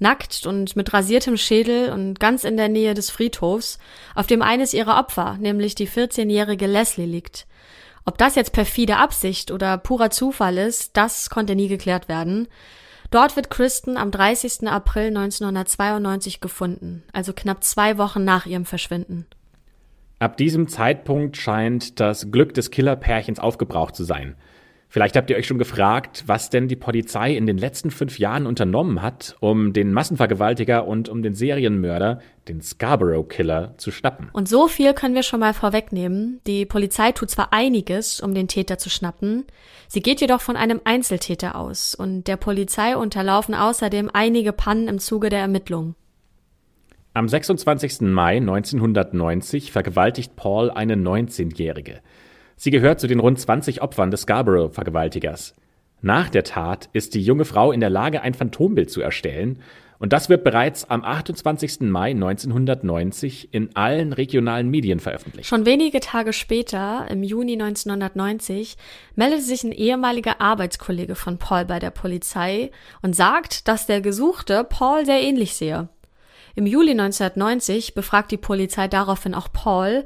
[SPEAKER 2] Nackt und mit rasiertem Schädel und ganz in der Nähe des Friedhofs, auf dem eines ihrer Opfer, nämlich die 14-jährige Leslie, liegt. Ob das jetzt perfide Absicht oder purer Zufall ist, das konnte nie geklärt werden. Dort wird Kristen am 30. April 1992 gefunden, also knapp zwei Wochen nach ihrem Verschwinden.
[SPEAKER 3] Ab diesem Zeitpunkt scheint das Glück des Killerpärchens aufgebraucht zu sein. Vielleicht habt ihr euch schon gefragt, was denn die Polizei in den letzten fünf Jahren unternommen hat, um den Massenvergewaltiger und um den Serienmörder, den Scarborough Killer, zu schnappen.
[SPEAKER 2] Und so viel können wir schon mal vorwegnehmen. Die Polizei tut zwar einiges, um den Täter zu schnappen, sie geht jedoch von einem Einzeltäter aus und der Polizei unterlaufen außerdem einige Pannen im Zuge der Ermittlungen.
[SPEAKER 3] Am 26. Mai 1990 vergewaltigt Paul eine 19-Jährige. Sie gehört zu den rund 20 Opfern des Scarborough-Vergewaltigers. Nach der Tat ist die junge Frau in der Lage, ein Phantombild zu erstellen, und das wird bereits am 28. Mai 1990 in allen regionalen Medien veröffentlicht.
[SPEAKER 2] Schon wenige Tage später, im Juni 1990, meldet sich ein ehemaliger Arbeitskollege von Paul bei der Polizei und sagt, dass der Gesuchte Paul sehr ähnlich sehe. Im Juli 1990 befragt die Polizei daraufhin auch Paul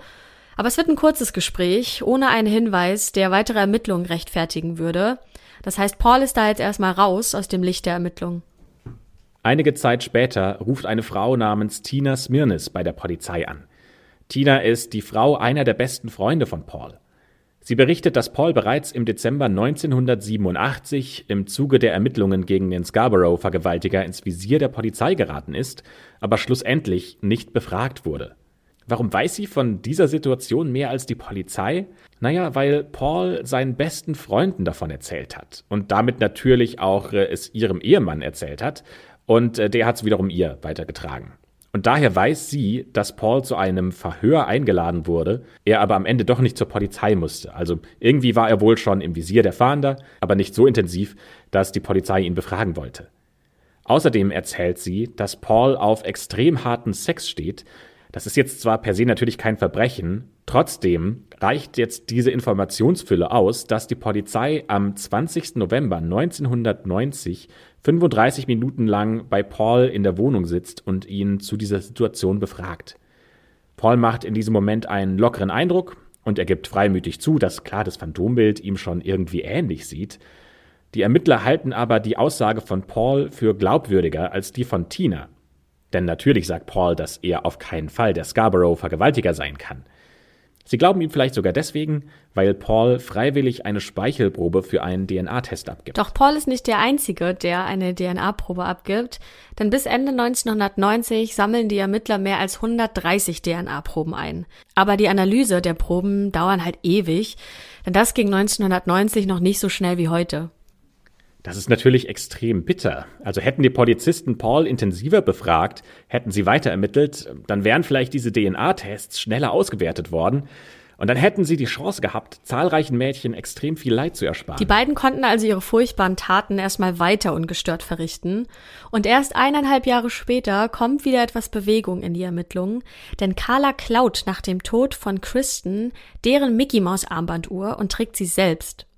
[SPEAKER 2] aber es wird ein kurzes Gespräch, ohne einen Hinweis, der weitere Ermittlungen rechtfertigen würde. Das heißt, Paul ist da jetzt erstmal raus aus dem Licht der Ermittlungen.
[SPEAKER 3] Einige Zeit später ruft eine Frau namens Tina Smirnis bei der Polizei an. Tina ist die Frau einer der besten Freunde von Paul. Sie berichtet, dass Paul bereits im Dezember 1987 im Zuge der Ermittlungen gegen den Scarborough-Vergewaltiger ins Visier der Polizei geraten ist, aber schlussendlich nicht befragt wurde. Warum weiß sie von dieser Situation mehr als die Polizei? Naja, weil Paul seinen besten Freunden davon erzählt hat und damit natürlich auch äh, es ihrem Ehemann erzählt hat und äh, der hat es wiederum ihr weitergetragen. Und daher weiß sie, dass Paul zu einem Verhör eingeladen wurde, er aber am Ende doch nicht zur Polizei musste. Also irgendwie war er wohl schon im Visier der Fahnder, aber nicht so intensiv, dass die Polizei ihn befragen wollte. Außerdem erzählt sie, dass Paul auf extrem harten Sex steht das ist jetzt zwar per se natürlich kein Verbrechen, trotzdem reicht jetzt diese Informationsfülle aus, dass die Polizei am 20. November 1990 35 Minuten lang bei Paul in der Wohnung sitzt und ihn zu dieser Situation befragt. Paul macht in diesem Moment einen lockeren Eindruck und er gibt freimütig zu, dass klar das Phantombild ihm schon irgendwie ähnlich sieht. Die Ermittler halten aber die Aussage von Paul für glaubwürdiger als die von Tina. Denn natürlich sagt Paul, dass er auf keinen Fall der Scarborough-Vergewaltiger sein kann. Sie glauben ihm vielleicht sogar deswegen, weil Paul freiwillig eine Speichelprobe für einen DNA-Test abgibt.
[SPEAKER 2] Doch Paul ist nicht der Einzige, der eine DNA-Probe abgibt, denn bis Ende 1990 sammeln die Ermittler mehr als 130 DNA-Proben ein. Aber die Analyse der Proben dauern halt ewig, denn das ging 1990 noch nicht so schnell wie heute.
[SPEAKER 3] Das ist natürlich extrem bitter. Also hätten die Polizisten Paul intensiver befragt, hätten sie weiter ermittelt, dann wären vielleicht diese DNA-Tests schneller ausgewertet worden. Und dann hätten sie die Chance gehabt, zahlreichen Mädchen extrem viel Leid zu ersparen.
[SPEAKER 2] Die beiden konnten also ihre furchtbaren Taten erstmal weiter ungestört verrichten. Und erst eineinhalb Jahre später kommt wieder etwas Bewegung in die Ermittlungen, denn Carla klaut nach dem Tod von Kristen deren Mickey Maus Armbanduhr und trägt sie selbst.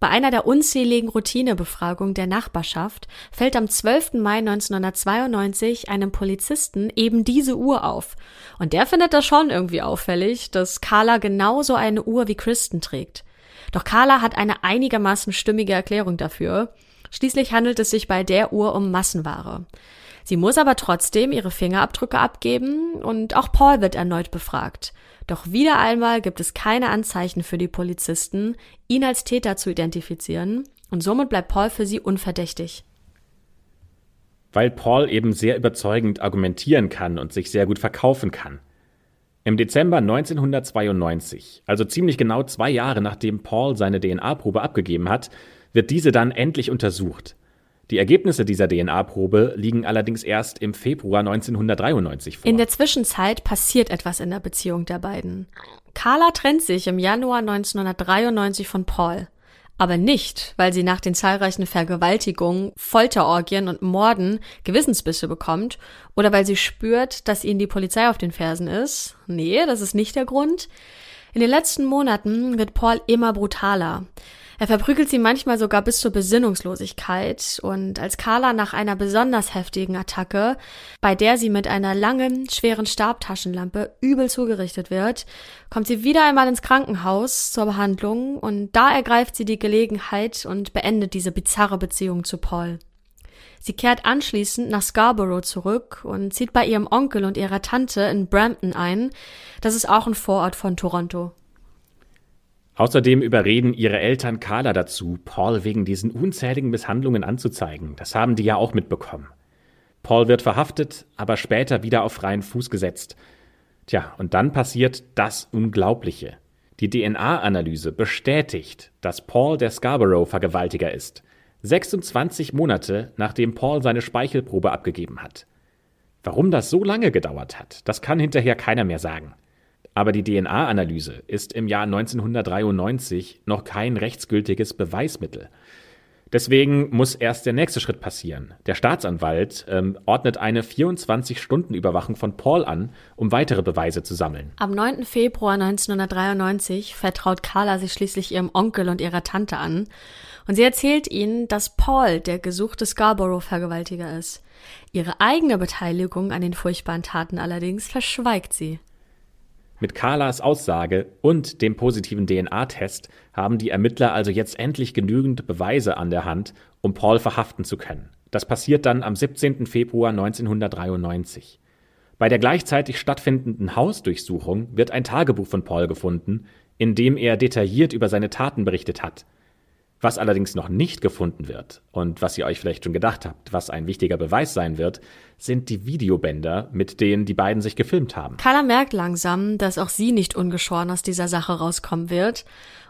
[SPEAKER 2] Bei einer der unzähligen Routinebefragungen der Nachbarschaft fällt am 12. Mai 1992 einem Polizisten eben diese Uhr auf. Und der findet das schon irgendwie auffällig, dass Carla genauso eine Uhr wie Kristen trägt. Doch Carla hat eine einigermaßen stimmige Erklärung dafür. Schließlich handelt es sich bei der Uhr um Massenware. Sie muss aber trotzdem ihre Fingerabdrücke abgeben und auch Paul wird erneut befragt. Doch wieder einmal gibt es keine Anzeichen für die Polizisten, ihn als Täter zu identifizieren, und somit bleibt Paul für sie unverdächtig.
[SPEAKER 3] Weil Paul eben sehr überzeugend argumentieren kann und sich sehr gut verkaufen kann. Im Dezember 1992, also ziemlich genau zwei Jahre nachdem Paul seine DNA-Probe abgegeben hat, wird diese dann endlich untersucht. Die Ergebnisse dieser DNA-Probe liegen allerdings erst im Februar 1993 vor.
[SPEAKER 2] In der Zwischenzeit passiert etwas in der Beziehung der beiden. Carla trennt sich im Januar 1993 von Paul. Aber nicht, weil sie nach den zahlreichen Vergewaltigungen, Folterorgien und Morden Gewissensbisse bekommt oder weil sie spürt, dass ihnen die Polizei auf den Fersen ist. Nee, das ist nicht der Grund. In den letzten Monaten wird Paul immer brutaler. Er verprügelt sie manchmal sogar bis zur Besinnungslosigkeit und als Carla nach einer besonders heftigen Attacke, bei der sie mit einer langen, schweren Stabtaschenlampe übel zugerichtet wird, kommt sie wieder einmal ins Krankenhaus zur Behandlung und da ergreift sie die Gelegenheit und beendet diese bizarre Beziehung zu Paul. Sie kehrt anschließend nach Scarborough zurück und zieht bei ihrem Onkel und ihrer Tante in Brampton ein. Das ist auch ein Vorort von Toronto.
[SPEAKER 3] Außerdem überreden ihre Eltern Carla dazu, Paul wegen diesen unzähligen Misshandlungen anzuzeigen. Das haben die ja auch mitbekommen. Paul wird verhaftet, aber später wieder auf freien Fuß gesetzt. Tja, und dann passiert das Unglaubliche. Die DNA-Analyse bestätigt, dass Paul der Scarborough-Vergewaltiger ist. 26 Monate nachdem Paul seine Speichelprobe abgegeben hat. Warum das so lange gedauert hat, das kann hinterher keiner mehr sagen. Aber die DNA-Analyse ist im Jahr 1993 noch kein rechtsgültiges Beweismittel. Deswegen muss erst der nächste Schritt passieren. Der Staatsanwalt ähm, ordnet eine 24-Stunden-Überwachung von Paul an, um weitere Beweise zu sammeln.
[SPEAKER 2] Am 9. Februar 1993 vertraut Carla sich schließlich ihrem Onkel und ihrer Tante an und sie erzählt ihnen, dass Paul der gesuchte Scarborough-Vergewaltiger ist. Ihre eigene Beteiligung an den furchtbaren Taten allerdings verschweigt sie.
[SPEAKER 3] Mit Carlas Aussage und dem positiven DNA-Test haben die Ermittler also jetzt endlich genügend Beweise an der Hand, um Paul verhaften zu können. Das passiert dann am 17. Februar 1993. Bei der gleichzeitig stattfindenden Hausdurchsuchung wird ein Tagebuch von Paul gefunden, in dem er detailliert über seine Taten berichtet hat. Was allerdings noch nicht gefunden wird und was ihr euch vielleicht schon gedacht habt, was ein wichtiger Beweis sein wird, sind die Videobänder, mit denen die beiden sich gefilmt haben.
[SPEAKER 2] Carla merkt langsam, dass auch sie nicht ungeschoren aus dieser Sache rauskommen wird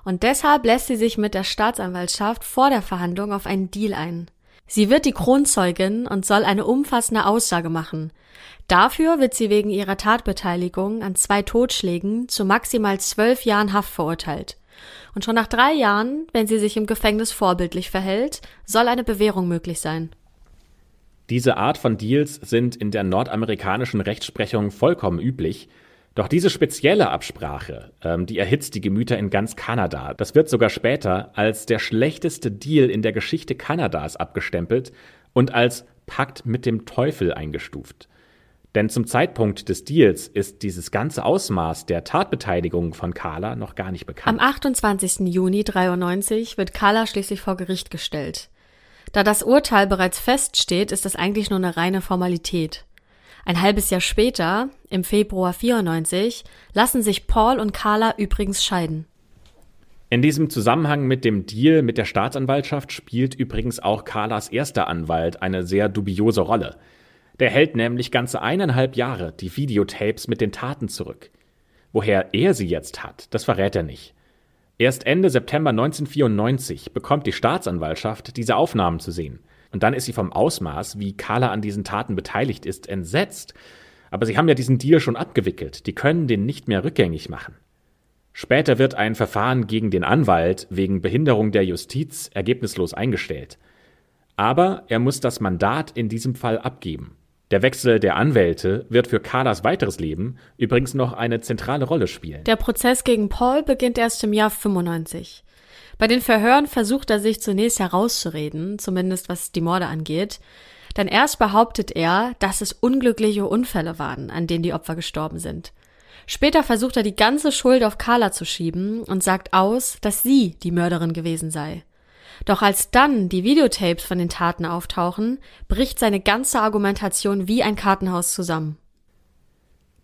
[SPEAKER 2] und deshalb lässt sie sich mit der Staatsanwaltschaft vor der Verhandlung auf einen Deal ein. Sie wird die Kronzeugin und soll eine umfassende Aussage machen. Dafür wird sie wegen ihrer Tatbeteiligung an zwei Totschlägen zu maximal zwölf Jahren Haft verurteilt. Und schon nach drei Jahren, wenn sie sich im Gefängnis vorbildlich verhält, soll eine Bewährung möglich sein.
[SPEAKER 3] Diese Art von Deals sind in der nordamerikanischen Rechtsprechung vollkommen üblich. Doch diese spezielle Absprache, ähm, die erhitzt die Gemüter in ganz Kanada. Das wird sogar später als der schlechteste Deal in der Geschichte Kanadas abgestempelt und als Pakt mit dem Teufel eingestuft. Denn zum Zeitpunkt des Deals ist dieses ganze Ausmaß der Tatbeteiligung von Carla noch gar nicht bekannt.
[SPEAKER 2] Am 28. Juni 93 wird Carla schließlich vor Gericht gestellt. Da das Urteil bereits feststeht, ist das eigentlich nur eine reine Formalität. Ein halbes Jahr später, im Februar 94, lassen sich Paul und Carla übrigens scheiden.
[SPEAKER 3] In diesem Zusammenhang mit dem Deal mit der Staatsanwaltschaft spielt übrigens auch Carlas erster Anwalt eine sehr dubiose Rolle. Der hält nämlich ganze eineinhalb Jahre die Videotapes mit den Taten zurück. Woher er sie jetzt hat, das verrät er nicht. Erst Ende September 1994 bekommt die Staatsanwaltschaft diese Aufnahmen zu sehen. Und dann ist sie vom Ausmaß, wie Carla an diesen Taten beteiligt ist, entsetzt. Aber sie haben ja diesen Deal schon abgewickelt. Die können den nicht mehr rückgängig machen. Später wird ein Verfahren gegen den Anwalt wegen Behinderung der Justiz ergebnislos eingestellt. Aber er muss das Mandat in diesem Fall abgeben. Der Wechsel der Anwälte wird für Carlas weiteres Leben übrigens noch eine zentrale Rolle spielen.
[SPEAKER 2] Der Prozess gegen Paul beginnt erst im Jahr 95. Bei den Verhören versucht er sich zunächst herauszureden, zumindest was die Morde angeht. Denn erst behauptet er, dass es unglückliche Unfälle waren, an denen die Opfer gestorben sind. Später versucht er die ganze Schuld auf Carla zu schieben und sagt aus, dass sie die Mörderin gewesen sei. Doch als dann die Videotapes von den Taten auftauchen, bricht seine ganze Argumentation wie ein Kartenhaus zusammen.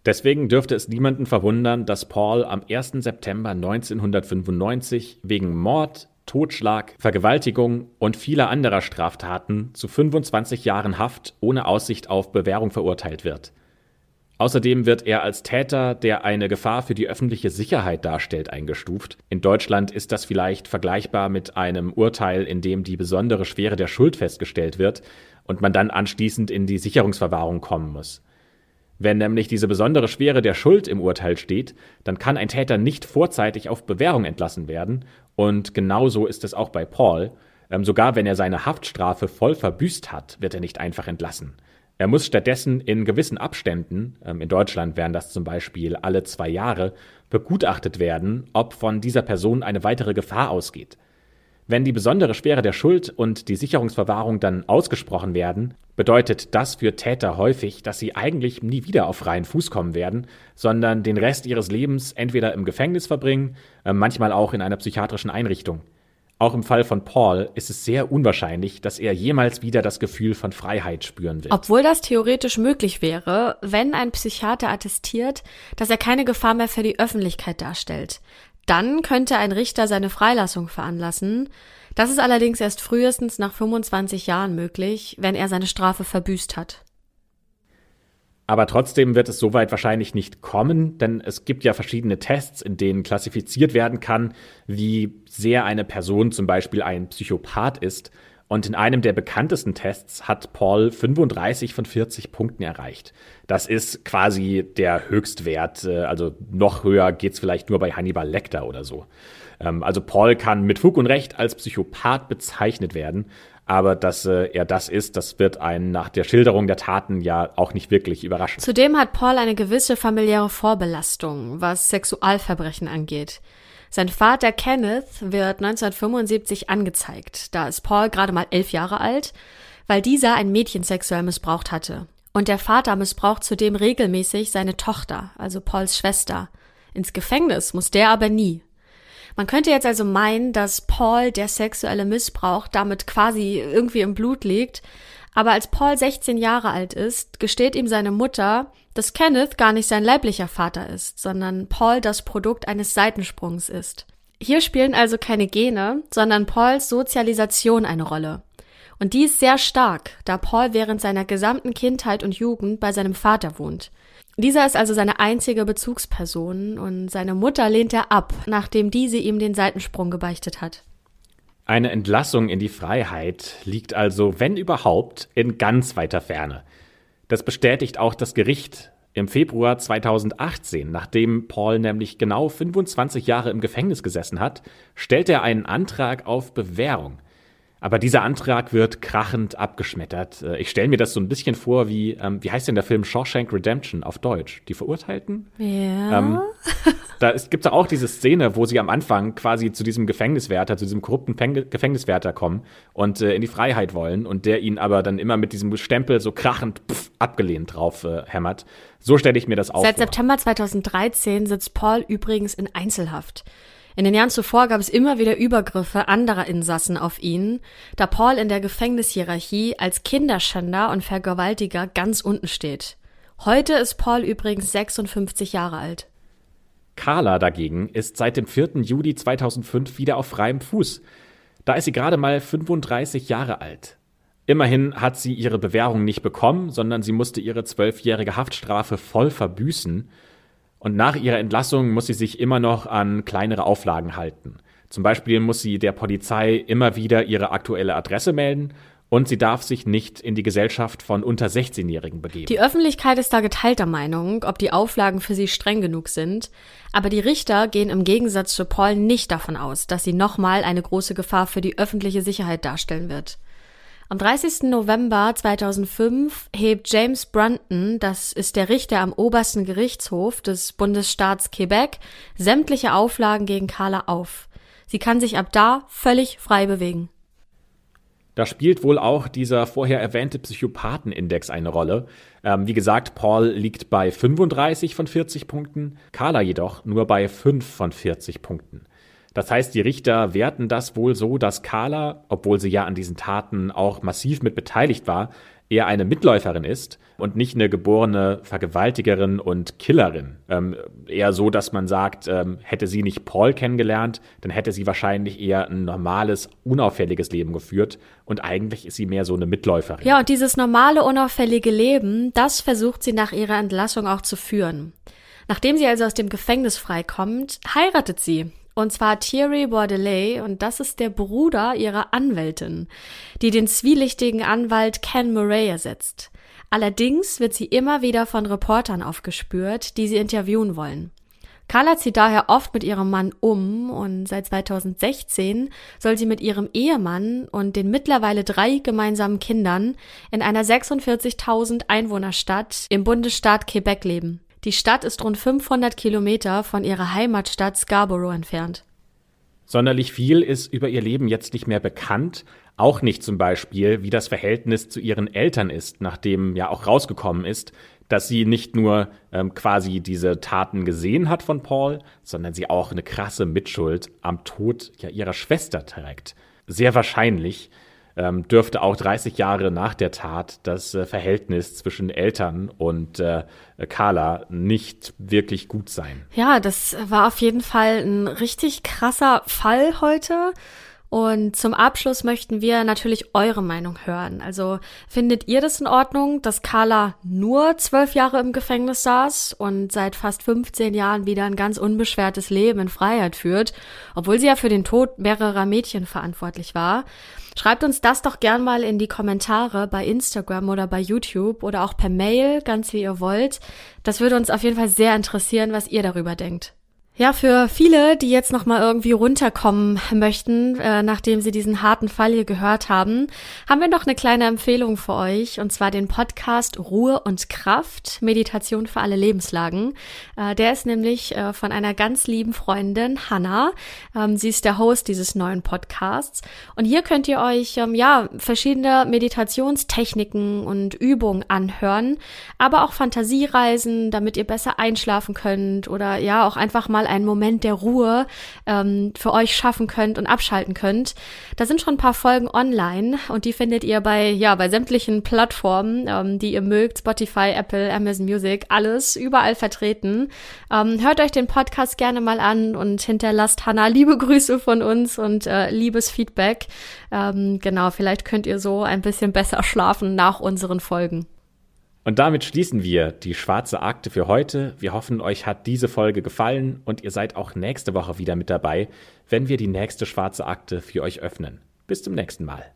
[SPEAKER 3] Deswegen dürfte es niemanden verwundern, dass Paul am 1. September 1995 wegen Mord, Totschlag, Vergewaltigung und vieler anderer Straftaten zu 25 Jahren Haft ohne Aussicht auf Bewährung verurteilt wird. Außerdem wird er als Täter, der eine Gefahr für die öffentliche Sicherheit darstellt, eingestuft. In Deutschland ist das vielleicht vergleichbar mit einem Urteil, in dem die besondere Schwere der Schuld festgestellt wird und man dann anschließend in die Sicherungsverwahrung kommen muss. Wenn nämlich diese besondere Schwere der Schuld im Urteil steht, dann kann ein Täter nicht vorzeitig auf Bewährung entlassen werden, und genauso ist es auch bei Paul. Ähm, sogar wenn er seine Haftstrafe voll verbüßt hat, wird er nicht einfach entlassen. Er muss stattdessen in gewissen Abständen, ähm, in Deutschland wären das zum Beispiel alle zwei Jahre, begutachtet werden, ob von dieser Person eine weitere Gefahr ausgeht. Wenn die besondere Schwere der Schuld und die Sicherungsverwahrung dann ausgesprochen werden, bedeutet das für Täter häufig, dass sie eigentlich nie wieder auf freien Fuß kommen werden, sondern den Rest ihres Lebens entweder im Gefängnis verbringen, äh, manchmal auch in einer psychiatrischen Einrichtung. Auch im Fall von Paul ist es sehr unwahrscheinlich, dass er jemals wieder das Gefühl von Freiheit spüren wird.
[SPEAKER 2] Obwohl das theoretisch möglich wäre, wenn ein Psychiater attestiert, dass er keine Gefahr mehr für die Öffentlichkeit darstellt. Dann könnte ein Richter seine Freilassung veranlassen. Das ist allerdings erst frühestens nach 25 Jahren möglich, wenn er seine Strafe verbüßt hat.
[SPEAKER 3] Aber trotzdem wird es soweit wahrscheinlich nicht kommen, denn es gibt ja verschiedene Tests, in denen klassifiziert werden kann, wie sehr eine Person zum Beispiel ein Psychopath ist. Und in einem der bekanntesten Tests hat Paul 35 von 40 Punkten erreicht. Das ist quasi der Höchstwert. Äh, also noch höher geht's vielleicht nur bei Hannibal Lecter oder so. Ähm, also Paul kann mit Fug und Recht als Psychopath bezeichnet werden. Aber dass äh, er das ist, das wird einen nach der Schilderung der Taten ja auch nicht wirklich überraschen.
[SPEAKER 2] Zudem hat Paul eine gewisse familiäre Vorbelastung, was Sexualverbrechen angeht. Sein Vater Kenneth wird 1975 angezeigt. Da ist Paul gerade mal elf Jahre alt, weil dieser ein Mädchen sexuell missbraucht hatte. Und der Vater missbraucht zudem regelmäßig seine Tochter, also Pauls Schwester. Ins Gefängnis muss der aber nie. Man könnte jetzt also meinen, dass Paul der sexuelle Missbrauch damit quasi irgendwie im Blut liegt. Aber als Paul 16 Jahre alt ist, gesteht ihm seine Mutter, dass Kenneth gar nicht sein leiblicher Vater ist, sondern Paul das Produkt eines Seitensprungs ist. Hier spielen also keine Gene, sondern Pauls Sozialisation eine Rolle. Und die ist sehr stark, da Paul während seiner gesamten Kindheit und Jugend bei seinem Vater wohnt. Dieser ist also seine einzige Bezugsperson und seine Mutter lehnt er ab, nachdem diese ihm den Seitensprung gebeichtet hat.
[SPEAKER 3] Eine Entlassung in die Freiheit liegt also, wenn überhaupt, in ganz weiter Ferne. Das bestätigt auch das Gericht im Februar 2018, nachdem Paul nämlich genau 25 Jahre im Gefängnis gesessen hat, stellt er einen Antrag auf Bewährung. Aber dieser Antrag wird krachend abgeschmettert. Äh, ich stelle mir das so ein bisschen vor wie, ähm, wie heißt denn der Film Shawshank Redemption auf Deutsch? Die Verurteilten?
[SPEAKER 2] Ja. Ähm,
[SPEAKER 3] da gibt es auch diese Szene, wo sie am Anfang quasi zu diesem Gefängniswärter, zu diesem korrupten Fäng Gefängniswärter kommen und äh, in die Freiheit wollen und der ihn aber dann immer mit diesem Stempel so krachend pff, abgelehnt drauf äh, hämmert. So stelle ich mir das auch
[SPEAKER 2] Seit
[SPEAKER 3] vor.
[SPEAKER 2] September 2013 sitzt Paul übrigens in Einzelhaft. In den Jahren zuvor gab es immer wieder Übergriffe anderer Insassen auf ihn, da Paul in der Gefängnishierarchie als Kinderschänder und Vergewaltiger ganz unten steht. Heute ist Paul übrigens 56 Jahre alt.
[SPEAKER 3] Carla dagegen ist seit dem 4. Juli 2005 wieder auf freiem Fuß. Da ist sie gerade mal 35 Jahre alt. Immerhin hat sie ihre Bewährung nicht bekommen, sondern sie musste ihre zwölfjährige Haftstrafe voll verbüßen. Und nach ihrer Entlassung muss sie sich immer noch an kleinere Auflagen halten. Zum Beispiel muss sie der Polizei immer wieder ihre aktuelle Adresse melden und sie darf sich nicht in die Gesellschaft von unter 16-Jährigen begeben.
[SPEAKER 2] Die Öffentlichkeit ist da geteilter Meinung, ob die Auflagen für sie streng genug sind. Aber die Richter gehen im Gegensatz zu Paul nicht davon aus, dass sie nochmal eine große Gefahr für die öffentliche Sicherheit darstellen wird. Am 30. November 2005 hebt James Brunton, das ist der Richter am obersten Gerichtshof des Bundesstaats Quebec, sämtliche Auflagen gegen Carla auf. Sie kann sich ab da völlig frei bewegen.
[SPEAKER 3] Da spielt wohl auch dieser vorher erwähnte Psychopathenindex eine Rolle. Ähm, wie gesagt, Paul liegt bei 35 von 40 Punkten, Carla jedoch nur bei 5 von 40 Punkten. Das heißt, die Richter werten das wohl so, dass Carla, obwohl sie ja an diesen Taten auch massiv mit beteiligt war, eher eine Mitläuferin ist und nicht eine geborene Vergewaltigerin und Killerin. Ähm, eher so, dass man sagt, ähm, hätte sie nicht Paul kennengelernt, dann hätte sie wahrscheinlich eher ein normales, unauffälliges Leben geführt und eigentlich ist sie mehr so eine Mitläuferin.
[SPEAKER 2] Ja, und dieses normale, unauffällige Leben, das versucht sie nach ihrer Entlassung auch zu führen. Nachdem sie also aus dem Gefängnis freikommt, heiratet sie und zwar Thierry Bordelais, und das ist der Bruder ihrer Anwältin, die den zwielichtigen Anwalt Ken Murray ersetzt. Allerdings wird sie immer wieder von Reportern aufgespürt, die sie interviewen wollen. Carla zieht daher oft mit ihrem Mann um und seit 2016 soll sie mit ihrem Ehemann und den mittlerweile drei gemeinsamen Kindern in einer 46.000 Einwohnerstadt im Bundesstaat Quebec leben. Die Stadt ist rund 500 Kilometer von ihrer Heimatstadt Scarborough entfernt.
[SPEAKER 3] Sonderlich viel ist über ihr Leben jetzt nicht mehr bekannt, auch nicht zum Beispiel, wie das Verhältnis zu ihren Eltern ist, nachdem ja auch rausgekommen ist, dass sie nicht nur ähm, quasi diese Taten gesehen hat von Paul, sondern sie auch eine krasse Mitschuld am Tod ja, ihrer Schwester trägt. Sehr wahrscheinlich ähm, dürfte auch 30 Jahre nach der Tat das äh, Verhältnis zwischen Eltern und äh, Carla nicht wirklich gut sein.
[SPEAKER 2] Ja, das war auf jeden Fall ein richtig krasser Fall heute. Und zum Abschluss möchten wir natürlich eure Meinung hören. Also findet ihr das in Ordnung, dass Carla nur zwölf Jahre im Gefängnis saß und seit fast 15 Jahren wieder ein ganz unbeschwertes Leben in Freiheit führt, obwohl sie ja für den Tod mehrerer Mädchen verantwortlich war? Schreibt uns das doch gern mal in die Kommentare bei Instagram oder bei YouTube oder auch per Mail, ganz wie ihr wollt. Das würde uns auf jeden Fall sehr interessieren, was ihr darüber denkt. Ja, für viele, die jetzt noch mal irgendwie runterkommen möchten, äh, nachdem sie diesen harten Fall hier gehört haben, haben wir noch eine kleine Empfehlung für euch und zwar den Podcast Ruhe und Kraft Meditation für alle Lebenslagen. Äh, der ist nämlich äh, von einer ganz lieben Freundin Hannah. Ähm, sie ist der Host dieses neuen Podcasts und hier könnt ihr euch ähm, ja verschiedene Meditationstechniken und Übungen anhören, aber auch Fantasiereisen, damit ihr besser einschlafen könnt oder ja auch einfach mal mal einen Moment der Ruhe ähm, für euch schaffen könnt und abschalten könnt. Da sind schon ein paar Folgen online und die findet ihr bei, ja, bei sämtlichen Plattformen, ähm, die ihr mögt, Spotify, Apple, Amazon Music, alles überall vertreten. Ähm, hört euch den Podcast gerne mal an und hinterlasst Hannah liebe Grüße von uns und äh, liebes Feedback. Ähm, genau, vielleicht könnt ihr so ein bisschen besser schlafen nach unseren Folgen.
[SPEAKER 3] Und damit schließen wir die schwarze Akte für heute. Wir hoffen, euch hat diese Folge gefallen und ihr seid auch nächste Woche wieder mit dabei, wenn wir die nächste schwarze Akte für euch öffnen. Bis zum nächsten Mal.